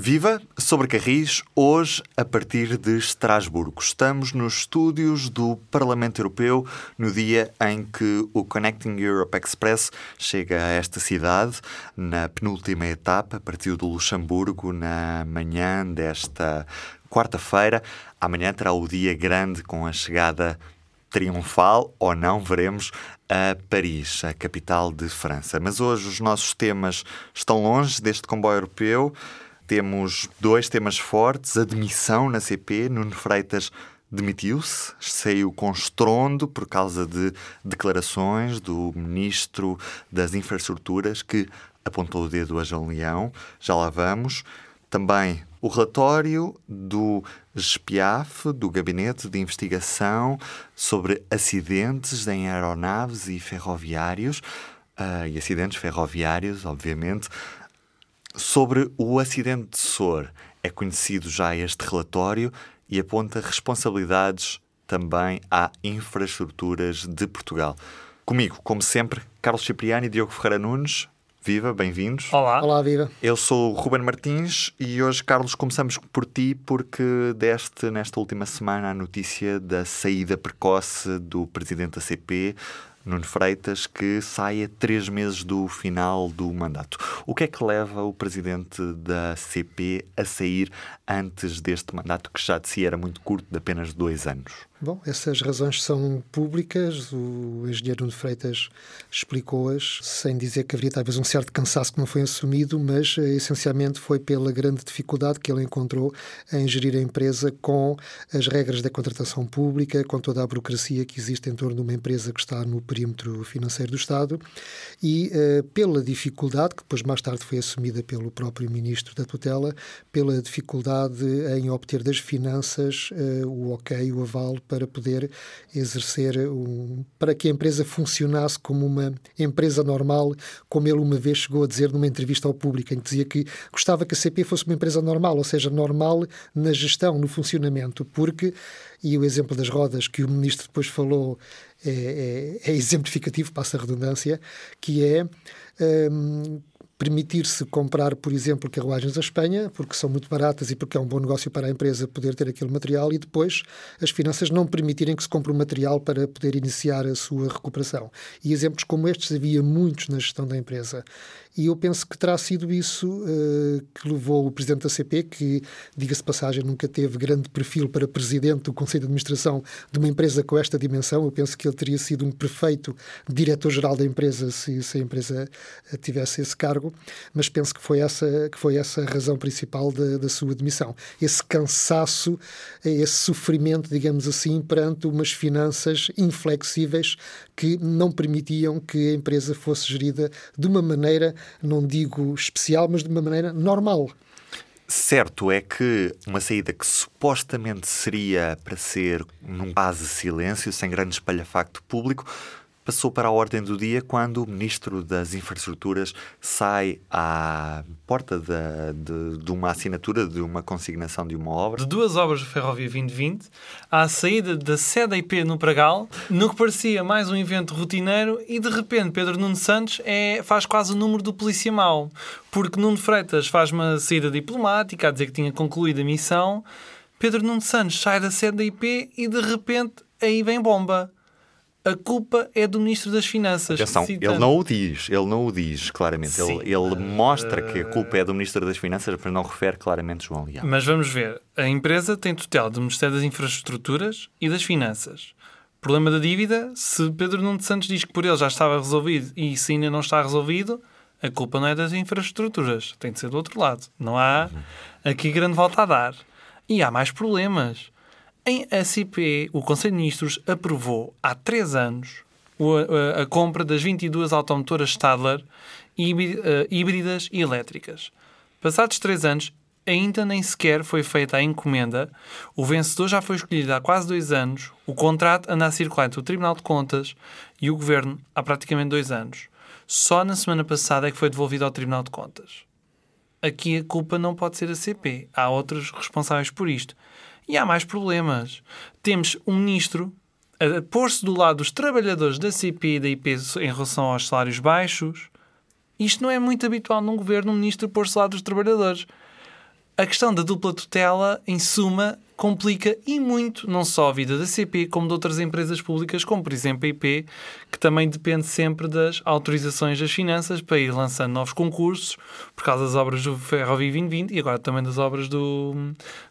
Viva sobre Carris, hoje a partir de Estrasburgo. Estamos nos estúdios do Parlamento Europeu no dia em que o Connecting Europe Express chega a esta cidade, na penúltima etapa, partiu do Luxemburgo na manhã desta quarta-feira. Amanhã terá o dia grande com a chegada triunfal ou não, veremos, a Paris, a capital de França. Mas hoje os nossos temas estão longe deste comboio europeu. Temos dois temas fortes: admissão na CP. Nuno Freitas demitiu-se, saiu com estrondo por causa de declarações do Ministro das Infraestruturas que apontou o dedo a João Leão. Já lá vamos. Também o relatório do GPIAF, do Gabinete de Investigação sobre acidentes em aeronaves e ferroviários, uh, e acidentes ferroviários, obviamente, Sobre o acidente de Sor, é conhecido já este relatório e aponta responsabilidades também à infraestruturas de Portugal. Comigo, como sempre, Carlos Cipriani e Diogo Ferreira Nunes. Viva, bem-vindos. Olá. Olá, viva. Eu sou o Ruben Martins e hoje, Carlos, começamos por ti porque deste nesta última semana a notícia da saída precoce do presidente da CP, Nuno Freitas, que sai três meses do final do mandato. O que é que leva o presidente da CP a sair antes deste mandato, que já de si era muito curto, de apenas dois anos? Bom, essas razões são públicas, o engenheiro Nuno Freitas explicou-as, sem dizer que haveria talvez um certo cansaço que não foi assumido, mas eh, essencialmente foi pela grande dificuldade que ele encontrou em gerir a empresa com as regras da contratação pública, com toda a burocracia que existe em torno de uma empresa que está no perímetro financeiro do Estado e uh, pela dificuldade, que depois mais tarde foi assumida pelo próprio Ministro da Tutela, pela dificuldade em obter das finanças uh, o ok, o aval para poder exercer, um, para que a empresa funcionasse como uma empresa normal, como ele uma vez chegou a dizer numa entrevista ao público, em que dizia que gostava que a CP fosse uma empresa normal, ou seja, normal na gestão, no funcionamento, porque, e o exemplo das rodas que o ministro depois falou é, é, é exemplificativo, passa a redundância, que é. Um, permitir-se comprar, por exemplo, carruagens à Espanha, porque são muito baratas e porque é um bom negócio para a empresa poder ter aquele material, e depois as finanças não permitirem que se compre o material para poder iniciar a sua recuperação. E exemplos como estes havia muitos na gestão da empresa. E eu penso que terá sido isso uh, que levou o presidente da CP, que, diga-se passagem, nunca teve grande perfil para presidente do Conselho de Administração de uma empresa com esta dimensão. Eu penso que ele teria sido um perfeito diretor-geral da empresa se, se, a empresa eh, tivesse esse cargo, mas penso que foi essa, que foi essa a razão principal da, da sua demissão. Esse cansaço, esse sofrimento, digamos assim, perante umas finanças inflexíveis que não permitiam que a empresa fosse gerida de uma maneira não digo especial, mas de uma maneira normal. Certo é que uma saída que supostamente seria para ser num quase silêncio, sem grande espalhafacto público, passou para a ordem do dia quando o Ministro das Infraestruturas sai à porta de, de, de, uma assinatura de uma consignação de uma obra. De duas obras da Ferrovia 2020, à saída da sede IP no Pragal, no que parecia mais um evento rotineiro, e de repente Pedro Nuno Santos é, faz quase o número do polícia mau, porque Nuno Freitas faz uma saída diplomática a dizer que tinha concluído a missão. Pedro Nuno Santos sai da sede da IP e de repente aí vem bomba a culpa é do Ministro das Finanças. Atenção, citando. ele não o diz, ele não o diz claramente. Sim, ele, ele mostra que a culpa é do Ministro das Finanças, mas não refere claramente João Leão. Mas vamos ver. A empresa tem tutela do Ministério das Infraestruturas e das Finanças. Problema da dívida, se Pedro Nuno Santos diz que por ele já estava resolvido e se ainda não está resolvido, a culpa não é das infraestruturas, tem de ser do outro lado. Não há aqui grande volta a dar. E há mais problemas. Em SIP, o Conselho de Ministros aprovou há três anos a, a, a compra das 22 automotoras Stadler eh, híbridas e elétricas. Passados três anos, ainda nem sequer foi feita a encomenda, o vencedor já foi escolhido há quase dois anos, o contrato anda a circular entre o Tribunal de Contas e o Governo há praticamente dois anos. Só na semana passada é que foi devolvido ao Tribunal de Contas. Aqui a culpa não pode ser a CP. Há outros responsáveis por isto. E há mais problemas. Temos um ministro a pôr-se do lado dos trabalhadores da CP e da IP em relação aos salários baixos. Isto não é muito habitual num governo, um ministro pôr-se do lado dos trabalhadores. a questão da dupla tutela, em suma, complica e muito não só a vida da CP, como de outras empresas públicas, como por exemplo a IP, que também depende sempre das autorizações das finanças para ir lançando novos concursos, por causa das obras do Ferrovia 2020 e agora também das obras do,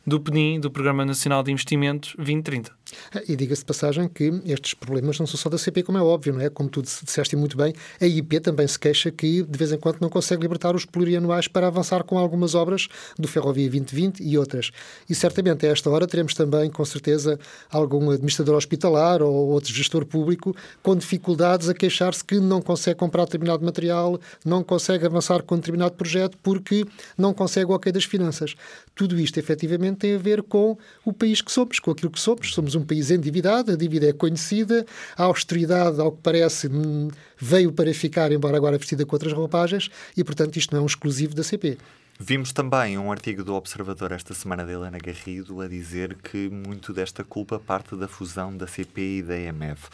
do PNI, do Programa Nacional de Investimentos 2030. E diga-se de passagem que estes problemas não são só da CP, como é óbvio, não é? Como tu disseste muito bem, a IP também se queixa que de vez em quando não consegue libertar os plurianuais para avançar com algumas obras do Ferrovia 2020 e outras. E certamente a esta hora teremos também, com certeza, algum administrador hospitalar ou outro gestor público com dificuldades a queixar-se que não consegue comprar determinado material, não consegue avançar com determinado projeto porque não consegue o ok das finanças. Tudo isto, efetivamente, tem a ver com o país que somos, com aquilo que somos. Somos um país endividado, a dívida é conhecida, a austeridade, ao que parece, hum, veio para ficar, embora agora vestida com outras roupagens, e, portanto, isto não é um exclusivo da CP. Vimos também um artigo do Observador esta semana de Helena Garrido a dizer que muito desta culpa parte da fusão da CP e da EMF.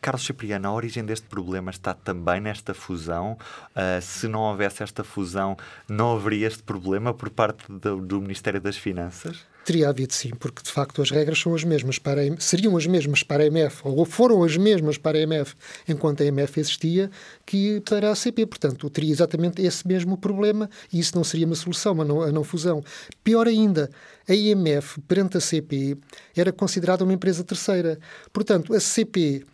Carlos Cipriano, a origem deste problema está também nesta fusão. Uh, se não houvesse esta fusão, não haveria este problema por parte do, do Ministério das Finanças? Teria havido sim, porque de facto as regras são as mesmas para seriam as mesmas para a EMF, ou foram as mesmas para a EMF enquanto a EMF existia, que para a CP. Portanto, teria exatamente esse mesmo problema e isso não seria uma solução, a não, a não fusão. Pior ainda, a IMF, perante a CP, era considerada uma empresa terceira. Portanto, a CP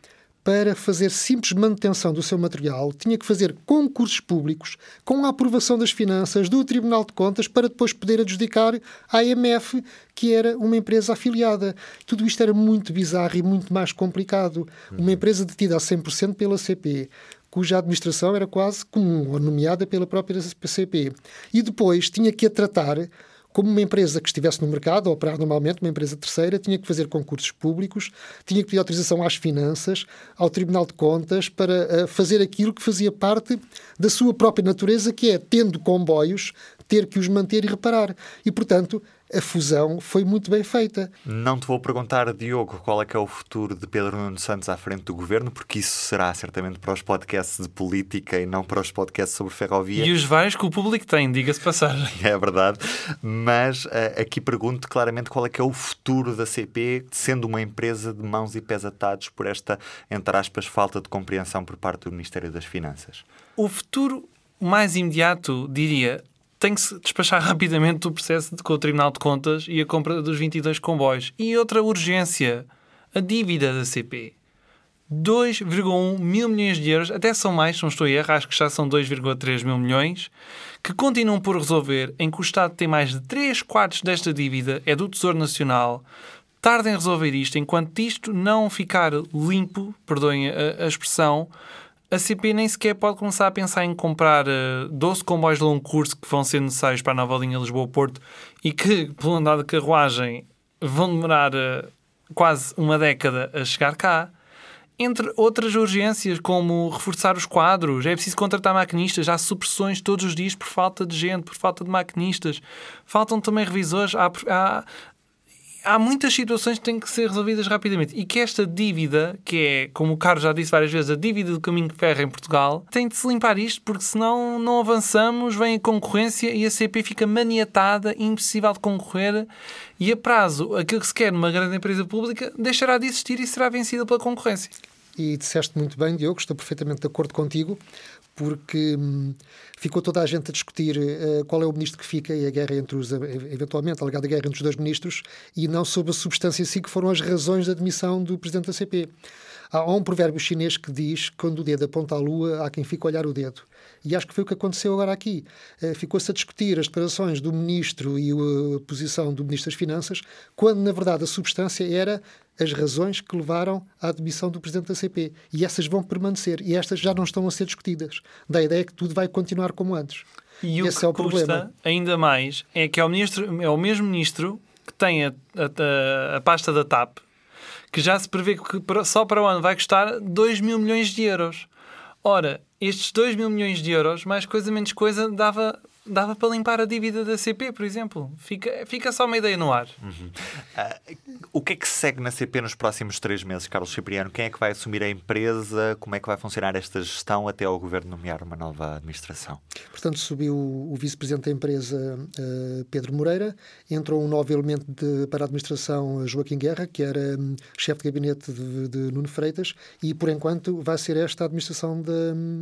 para fazer simples manutenção do seu material, tinha que fazer concursos públicos com a aprovação das finanças do Tribunal de Contas para depois poder adjudicar à IMF, que era uma empresa afiliada. Tudo isto era muito bizarro e muito mais complicado. Uma empresa detida a 100% pela CP, cuja administração era quase comum, ou nomeada pela própria CP. E depois tinha que a tratar como uma empresa que estivesse no mercado, a operar normalmente, uma empresa terceira, tinha que fazer concursos públicos, tinha que pedir autorização às finanças, ao Tribunal de Contas, para uh, fazer aquilo que fazia parte da sua própria natureza, que é, tendo comboios, ter que os manter e reparar. E, portanto, a fusão foi muito bem feita. Não te vou perguntar, Diogo, qual é que é o futuro de Pedro Nuno Santos à frente do governo, porque isso será certamente para os podcasts de política e não para os podcasts sobre ferrovia. E os vários que o público tem, diga-se passagem. É verdade. Mas uh, aqui pergunto claramente qual é que é o futuro da CP, sendo uma empresa de mãos e pés atados por esta, entre aspas, falta de compreensão por parte do Ministério das Finanças. O futuro mais imediato, diria, tem que se despachar rapidamente do processo de, com o Tribunal de Contas e a compra dos 22 comboios. E outra urgência, a dívida da CP. 2,1 mil milhões de euros, até são mais, não estou a errar, acho que já são 2,3 mil milhões, que continuam por resolver, em que o Estado tem mais de 3 quartos desta dívida, é do Tesouro Nacional. Tardem em resolver isto, enquanto isto não ficar limpo, perdoem a, a expressão, a CP nem sequer pode começar a pensar em comprar uh, eh, 12 comboios de longo curso que vão ser necessários para a nova linha Lisboa-Porto e que, pelo andar de carruagem, vão demorar uh, quase uma década a chegar cá. Entre outras urgências, como reforçar os quadros, é preciso contratar maquinistas, há supressões todos os dias por falta de gente, por falta de maquinistas. Faltam também revisores, há, há, há muitas situações que têm que ser resolvidas rapidamente e que esta dívida, que é, como o Carlos já disse várias vezes, a dívida do caminho de ferro em Portugal, tem de se limpar isto porque senão não avançamos, vem a concorrência e a CP fica maniatada, impossível de concorrer e a prazo, aquilo que se quer numa grande empresa pública deixará de existir e será vencida pela concorrência. E disseste muito bem, Diogo, estou perfeitamente de acordo contigo porque hum, ficou toda a gente a discutir uh, qual é o ministro que fica e a guerra entre os, eventualmente, a alegada guerra entre os dois ministros, e não sobre a substância em si, que foram as razões da admissão do presidente da CP. Há um provérbio chinês que diz: quando o dedo aponta à lua, há quem fique a olhar o dedo. E acho que foi o que aconteceu agora aqui. Uh, Ficou-se a discutir as declarações do ministro e a posição do ministro das Finanças, quando, na verdade, a substância era as razões que levaram à admissão do presidente da CP. E essas vão permanecer. E estas já não estão a ser discutidas. Da ideia que tudo vai continuar como antes. E o Esse que é o custa problema. ainda mais é que é o, ministro, é o mesmo ministro que tem a, a, a pasta da TAP, que já se prevê que só para o ano vai custar 2 mil milhões de euros. Ora, estes 2 mil milhões de euros, mais coisa menos coisa, dava dava para limpar a dívida da CP, por exemplo. Fica, fica só uma ideia no ar. Uhum. Uh, o que é que segue na CP nos próximos três meses, Carlos Cipriano? Quem é que vai assumir a empresa? Como é que vai funcionar esta gestão até ao governo nomear uma nova administração? Portanto, subiu o vice-presidente da empresa, uh, Pedro Moreira, entrou um novo elemento de, para a administração, Joaquim Guerra, que era um, chefe de gabinete de, de, Nuno Freitas, e por enquanto vai ser esta a administração da,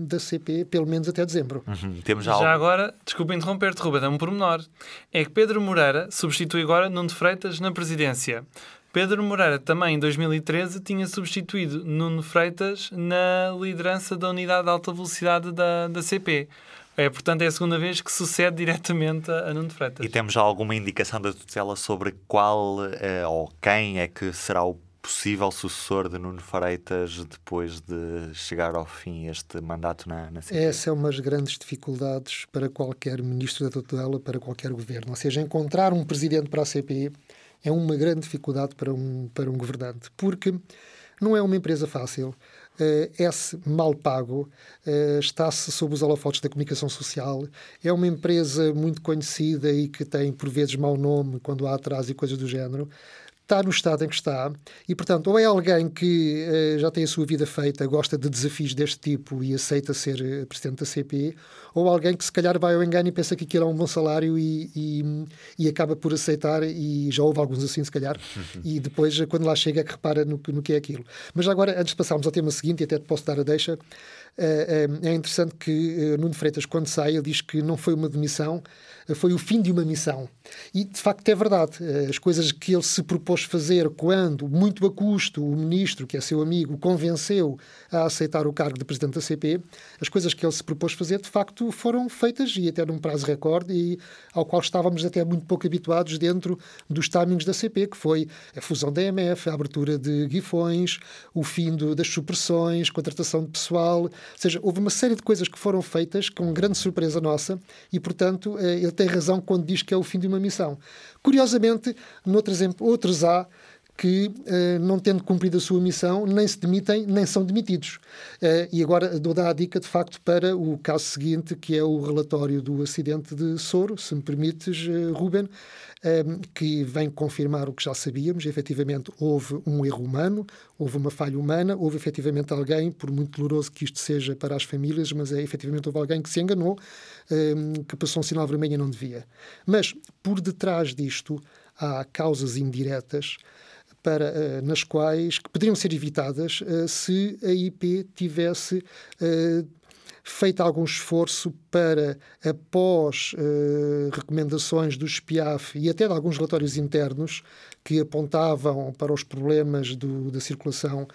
da CP, pelo menos até dezembro. Uhum. Temos já, já algo... agora, desculpa interromper-te, Ruben, é um pormenor. É que Pedro Moreira substitui agora Nuno Freitas na presidência. Pedro Moreira também em 2013 tinha substituído Nuno Freitas na liderança da unidade de alta velocidade da, da CP. É, portanto, é a segunda vez que sucede diretamente a, a Nuno Freitas. E temos já alguma indicação da tutela sobre qual eh, ou quem é que será o possível sucessor de Nuno Freitas depois de chegar ao fim este mandato na, na CP? Essa é uma das grandes dificuldades para qualquer ministro da tutela, para qualquer governo. Ou seja, encontrar um presidente para a CP é uma grande dificuldade para um, para um governante, porque não é uma empresa fácil. Uh, é-se mal pago, uh, está-se sob os holofotes da comunicação social, é uma empresa muito conhecida e que tem, por vezes, mau nome quando há atraso e coisas do género está no estado em que está e, portanto, ou é alguém que uh, já tem a sua vida feita, gosta de desafios deste tipo e aceita ser uh, presidente da CP, ou alguém que se calhar vai ao engano e pensa que aquilo é um bom salário e, e, e acaba por aceitar, e já houve alguns assim, se calhar, e depois, quando lá chega, é que repara no, no que é aquilo. Mas agora, antes de passarmos ao tema seguinte, e até te posso dar a deixa, é interessante que Nuno Freitas, quando sai, ele diz que não foi uma demissão, foi o fim de uma missão. E, de facto, é verdade. As coisas que ele se propôs fazer quando, muito a custo, o ministro, que é seu amigo, convenceu a aceitar o cargo de presidente da CP, as coisas que ele se propôs fazer, de facto, foram feitas e até num prazo recorde e ao qual estávamos até muito pouco habituados dentro dos timings da CP, que foi a fusão da EMF, a abertura de guifões, o fim do, das supressões, contratação de pessoal, ou seja, houve uma série de coisas que foram feitas com grande surpresa nossa e, portanto, eh, ele tem razão quando diz que é o fim de uma missão. Curiosamente, noutros, outros há que, uh, não tendo cumprido a sua missão, nem se demitem, nem são demitidos. Uh, e agora dou a dica, de facto, para o caso seguinte, que é o relatório do acidente de Soro, se me permites, uh, Ruben, que vem confirmar o que já sabíamos. Efetivamente, houve um erro humano, houve uma falha humana, houve efetivamente alguém, por muito doloroso que isto seja para as famílias, mas é efetivamente houve alguém que se enganou, que passou um sinal vermelho e não devia. Mas, por detrás disto, há causas indiretas para, uh, nas quais que poderiam ser evitadas uh, se a IP tivesse uh, feito algum esforço para, após recomendações do SPIAF e até de alguns relatórios internos que apontavam para os problemas do, da circulação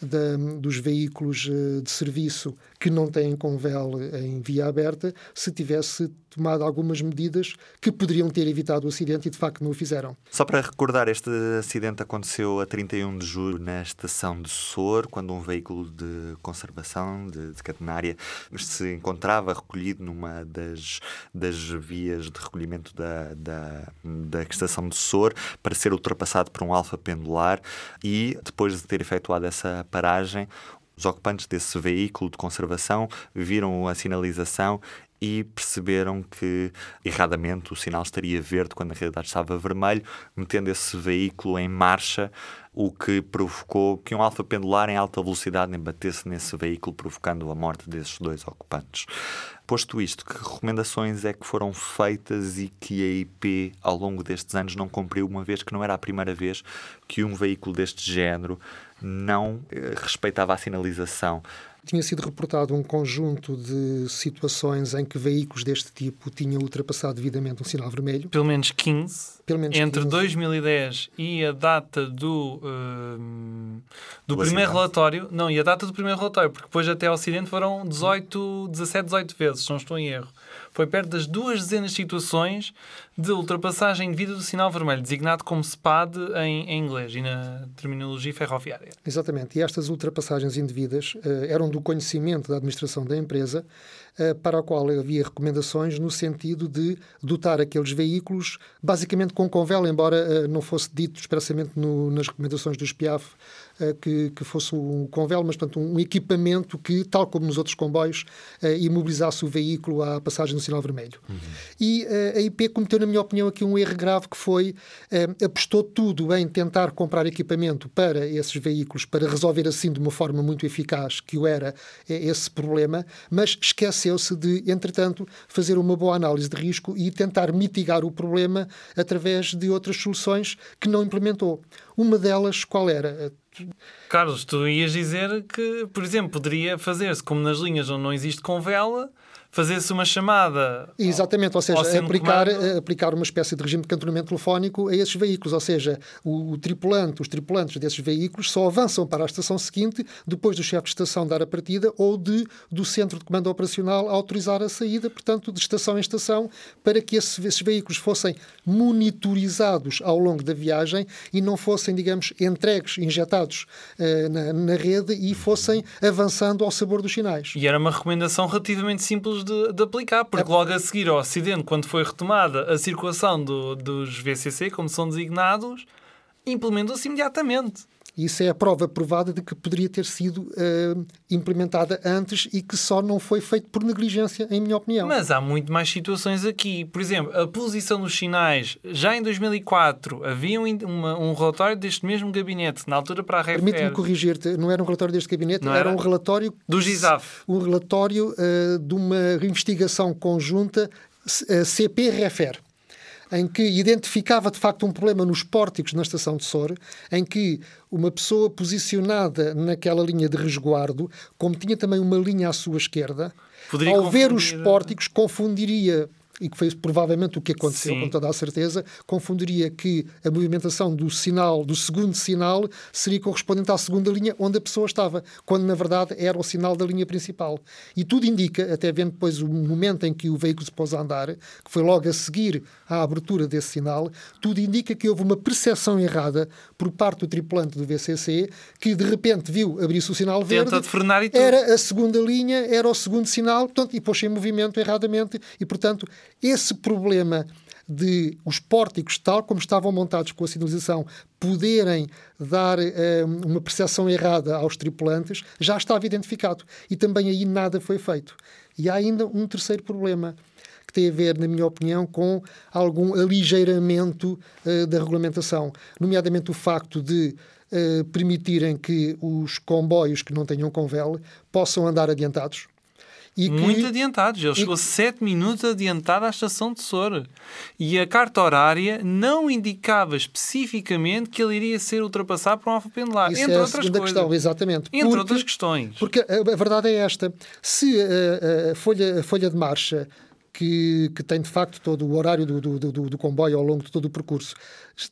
da, dos veículos eh, de serviço que não têm convel em via aberta, se tivesse tomado algumas medidas que poderiam ter evitado o acidente e de facto não o fizeram. Só para recordar, este acidente aconteceu a 31 de julho na estação de Sor, quando um veículo de conservação de, de catenária se encontrava recolhido numa das, das vias de recolhimento da, da, da estação de Sor para ser ultrapassado por um alfa pendular e depois de ter efetuado essa paragem, os ocupantes desse veículo de conservação viram a sinalização e perceberam que erradamente o sinal estaria verde quando na realidade estava vermelho, metendo esse veículo em marcha, o que provocou que um alfa pendular em alta velocidade embatesse nesse veículo, provocando a morte desses dois ocupantes. Posto isto, que recomendações é que foram feitas e que a IP ao longo destes anos não cumpriu, uma vez que não era a primeira vez que um veículo deste género não eh, respeitava a sinalização. Tinha sido reportado um conjunto de situações em que veículos deste tipo tinham ultrapassado devidamente um sinal vermelho. Pelo menos 15. Pelo menos Entre 15. 2010 e a data do, uh, do, do primeiro acidente. relatório. Não, e a data do primeiro relatório, porque depois até ao acidente foram 18, 17, 18 vezes, se não estou em erro. Foi perto das duas dezenas de situações de ultrapassagem indevida do sinal vermelho, designado como SPAD em, em, inglês e na terminologia ferroviária. Exatamente. E estas ultrapassagens indevidas uh, eram do conhecimento da administração da empresa, uh, para a qual havia recomendações no sentido de dotar aqueles veículos basicamente com convel, embora uh, não fosse dito expressamente no, nas recomendações do SPIAF que, que, fosse um convel, mas portanto, um equipamento que, tal como nos outros comboios, imobilizasse o veículo à passagem do sinal vermelho. Uhum. E a IP cometeu na minha opinião, aqui um erro grave que foi eh, apostou tudo em tentar comprar equipamento para esses veículos, para resolver assim de uma forma muito eficaz que o era eh, esse problema, mas esqueceu-se de, entretanto, fazer uma boa análise de risco e tentar mitigar o problema através de outras soluções que não implementou. Uma delas, qual era? Carlos, tu ias dizer que, por exemplo, poderia fazer-se como nas linhas onde não existe convela, fazer-se uma chamada. Exatamente, ou seja, aplicar, aplicar uma espécie de regime de cantonamento telefónico a esses veículos, ou seja, o, o, tripulante, os tripulantes desses veículos só avançam para a estação seguinte depois do chefe de estação dar a partida ou de, do centro de comando operacional autorizar a saída, portanto, de estação em estação, para que esses, esses veículos fossem monitorizados ao longo da viagem e não fossem, digamos, entregues, injetados uh, na, na rede e fossem avançando ao sabor dos sinais. E era uma recomendação relativamente simples de, de aplicar, porque é. logo a seguir ao acidente, quando foi retomada a circulação do, dos VCC, como são designados, implementou-se imediatamente. Isso é a prova provada de que poderia ter sido uh, implementada antes e que só não foi feito por negligência, em minha opinião. Mas há muito mais situações aqui. Por exemplo, a posição dos sinais. Já em 2004 havia um, uma, um relatório deste mesmo gabinete, na altura para a REFER. Permite-me corrigir-te, não era um relatório deste gabinete, era? era? um relatório... Do GISAF. Um relatório uh, de uma investigação conjunta uh, eh, CP-REFER em que identificava de facto um problema nos pórticos na estação de Sor, em que uma pessoa posicionada naquela linha de resguardo, como tinha também uma linha à sua esquerda, Poderia ao ver os pórticos, confundiria e que foi provavelmente o que aconteceu, Sim. com toda a certeza, confundiria que a movimentação do sinal, do segundo sinal, seria correspondente à segunda linha onde a pessoa estava, quando na verdade era o sinal da linha principal. E tudo indica, até vendo depois o momento em que o veículo se pôs a andar, que foi logo a seguir à abertura desse sinal, tudo indica que houve uma percepção errada por parte do tripulante do VCC, que de repente viu abrir-se o sinal verde, Tenta de frenar e tudo. era a segunda linha, era o segundo sinal, portanto, e pôs-se em movimento erradamente, e portanto esse problema de os pórticos, tal como estavam montados com a sinalização, poderem dar eh, uma percepção errada aos tripulantes, já estava identificado. E também aí nada foi feito. E há ainda um terceiro problema, que tem a ver, na minha opinião, com algum aligeiramento uh, da regulamentação, nomeadamente o facto de uh, permitirem que os comboios que não tenham convel possam andar adiantados e Muito que... adiantados. Ele e... chegou 7 minutos adiantado à estação de Sora. E a carta horária não indicava especificamente que ele iria ser ultrapassado por um alfa pendular. Isso entre é a outras coisas. questão, exatamente. Entre porque, outras questões. Porque a, a, verdade é esta. Se a, a, folha, a folha de marcha que, que, tem de facto todo o horário do, do, do, do, comboio ao longo de todo o percurso,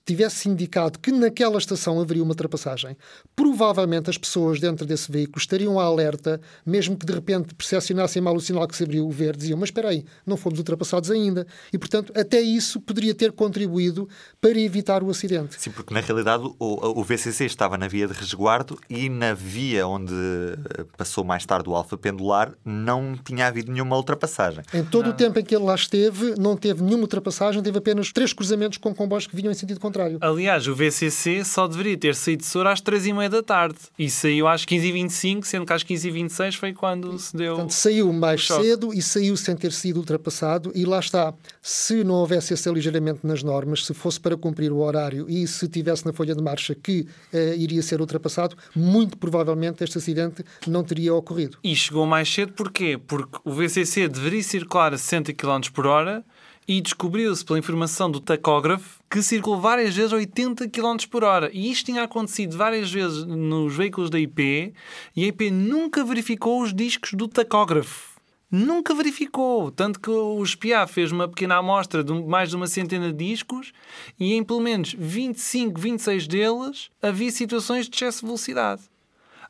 tivesse indicado que naquela estação haveria uma ultrapassagem, provavelmente as pessoas dentro desse veículo estariam alerta, mesmo que de repente percepcionassem mal o sinal que se abriu o verde, diziam, mas espera aí, não fomos ultrapassados ainda. E, portanto, até isso poderia ter contribuído para evitar o acidente. Sim, porque na realidade o, o VCC estava na via de resguardo e na via onde eh, passou mais tarde o alfa pendular não tinha havido nenhuma ultrapassagem. Em todo não. o tempo em que ele lá esteve, não teve nenhuma ultrapassagem, teve apenas três cruzamentos com comboios que vinham em sentido sentido contrário. Aliás, o VCC só deveria ter saído de Sora às 3h30 da tarde e saiu às 15h25, sendo que às 15h26 foi quando se deu. Portanto, saiu mais cedo e saiu sem ter sido ultrapassado, e lá está. Se não houvesse esse aligeiramento nas normas, se fosse para cumprir o horário e se tivesse na folha de marcha que uh, iria ser ultrapassado, muito provavelmente este acidente não teria ocorrido. E chegou mais cedo porquê? Porque o VCC deveria circular a 60 km por hora e descobriu-se pela informação do tacógrafo que circulou várias vezes a 80 km por hora. E isto tinha acontecido várias vezes nos veículos da IP e a IP nunca verificou os discos do tacógrafo. Nunca verificou. Tanto que o SPIA fez uma pequena amostra de mais de uma centena de discos e em pelo menos 25, 26 deles havia situações de excesso de velocidade.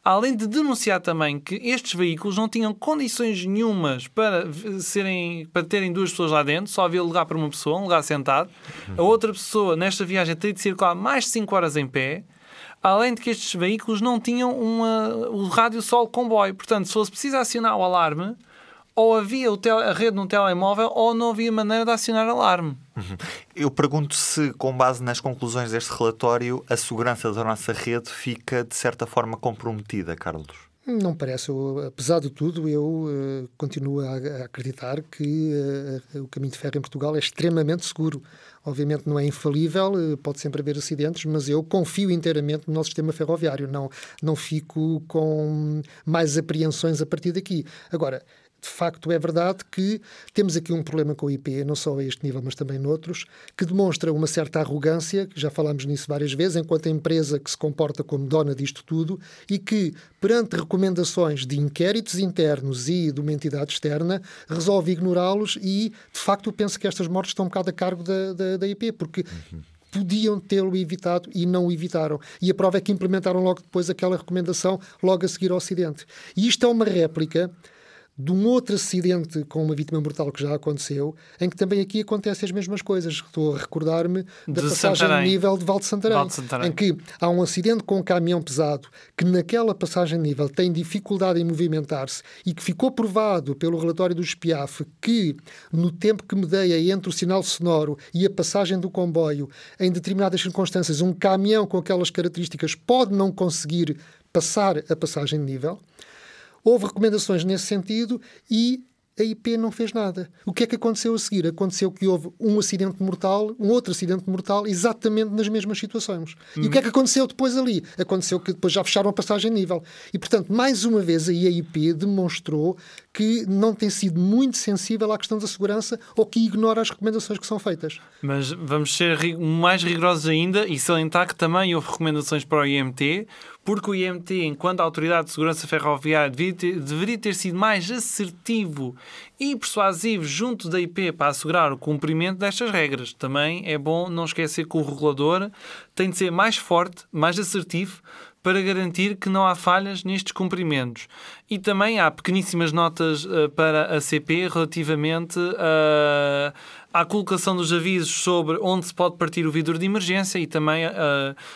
Além de denunciar também que estes veículos não tinham condições nenhumas para, serem, para terem duas pessoas lá dentro, só havia lugar para uma pessoa, um lugar sentado. A outra pessoa, nesta viagem, teria de circular mais de 5 horas em pé. Além de que estes veículos não tinham uma, o rádio sol comboio. Portanto, se fosse preciso acionar o alarme, ou havia a rede num telemóvel ou não havia maneira de acionar alarme. Uhum. Eu pergunto se, com base nas conclusões deste relatório, a segurança da nossa rede fica, de certa forma, comprometida, Carlos. Não parece. Eu, apesar de tudo, eu uh, continuo a, a, acreditar que uh, o caminho de ferro em Portugal é extremamente seguro. Obviamente não é infalível, uh, pode sempre haver acidentes, mas eu confio inteiramente no nosso sistema ferroviário. Não, não fico com mais apreensões a partir daqui. Agora, de facto é verdade que temos aqui um problema com o IP, não só a este nível, mas também noutros, que demonstra uma certa arrogância, já falámos nisso várias vezes, enquanto a empresa que se comporta como dona disto tudo e que, perante recomendações de inquéritos internos e de uma entidade externa, resolve ignorá-los e, de facto, penso que estas mortes estão um bocado a cargo da, da, da IP, porque uhum podiam tê-lo evitado e não o evitaram. E a prova é que implementaram logo depois aquela recomendação, logo a seguir ao acidente. E isto é uma réplica de um outro acidente com uma vítima mortal que já aconteceu, em que também aqui acontecem as mesmas coisas. Estou a recordar-me da de passagem Santarém. de nível de Val de, Santarém, de Santarém, em que há um acidente com um caminhão pesado que naquela passagem de nível tem dificuldade em movimentar-se e que ficou provado pelo relatório do SPIAF que no tempo que medeia entre o sinal sonoro e a passagem do comboio, em determinadas circunstâncias, um caminhão com aquelas características pode não conseguir passar a passagem de nível. Houve recomendações nesse sentido e a IP não fez nada. O que é que aconteceu a seguir? Aconteceu que houve um acidente mortal, um outro acidente mortal, exatamente nas mesmas situações. Hum. E o que é que aconteceu depois ali? Aconteceu que depois já fecharam a passagem nível. E, portanto, mais uma vez a IP demonstrou que não tem sido muito sensível à questão da segurança ou que ignora as recomendações que são feitas. Mas vamos ser mais rigorosos ainda e salientar que também houve recomendações para o IMT, porque o IMT, enquanto Autoridade de Segurança Ferroviária, deveria ter, deveria ter sido mais assertivo e persuasivo junto da IP para assegurar o cumprimento destas regras. Também é bom não esquecer que o regulador tem de ser mais forte, mais assertivo, para garantir que não há falhas nestes cumprimentos. E também há pequeníssimas notas uh, para a CP relativamente uh, à colocação dos avisos sobre onde se pode partir o vidro de emergência e também uh,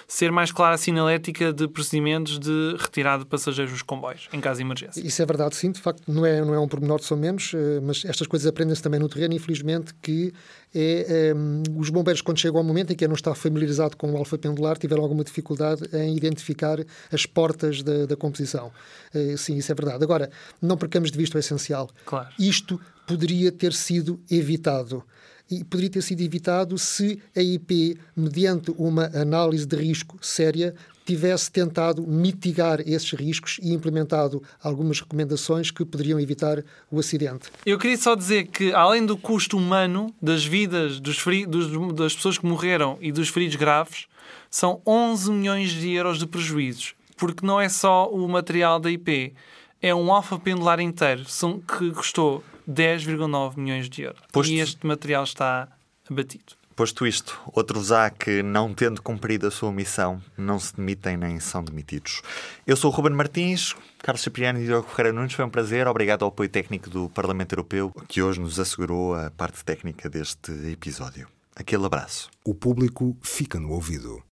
ser mais clara a sinalética de procedimentos de retirada de passageiros dos comboios, em caso de emergência. Isso é verdade, sim, de facto, não é, não é um pormenor de só menos, uh, mas estas coisas aprendem-se também no terreno, infelizmente, que é, um, eh, os bombeiros, quando chegam ao momento em que não está familiarizado com o alfa pendular, tiveram alguma dificuldade em identificar as portas da, da composição. Uh, sim, isso é verdade. Agora, não percamos de vista o essencial. Claro. Isto poderia ter sido evitado e poderia ter sido evitado se a IP, mediante uma análise de risco séria, tivesse tentado mitigar esses riscos e implementado algumas recomendações que poderiam evitar o acidente. Eu queria só dizer que, além do custo humano das vidas dos dos, das pessoas que morreram e dos feridos graves, são 11 milhões de euros de prejuízos, porque não é só o material da IP, é um alfa pendular inteiro que custou 10,9 milhões de euros. Posto... E este material está abatido. Posto isto, outros há que, não tendo cumprido a sua missão, não se demitem nem são demitidos. Eu sou o Ruben Martins, Carlos Cipriano e Diogo Ferreira Nunes. Foi um prazer. Obrigado ao apoio técnico do Parlamento Europeu, que hoje nos assegurou a parte técnica deste episódio. Aquele abraço. O público fica no ouvido.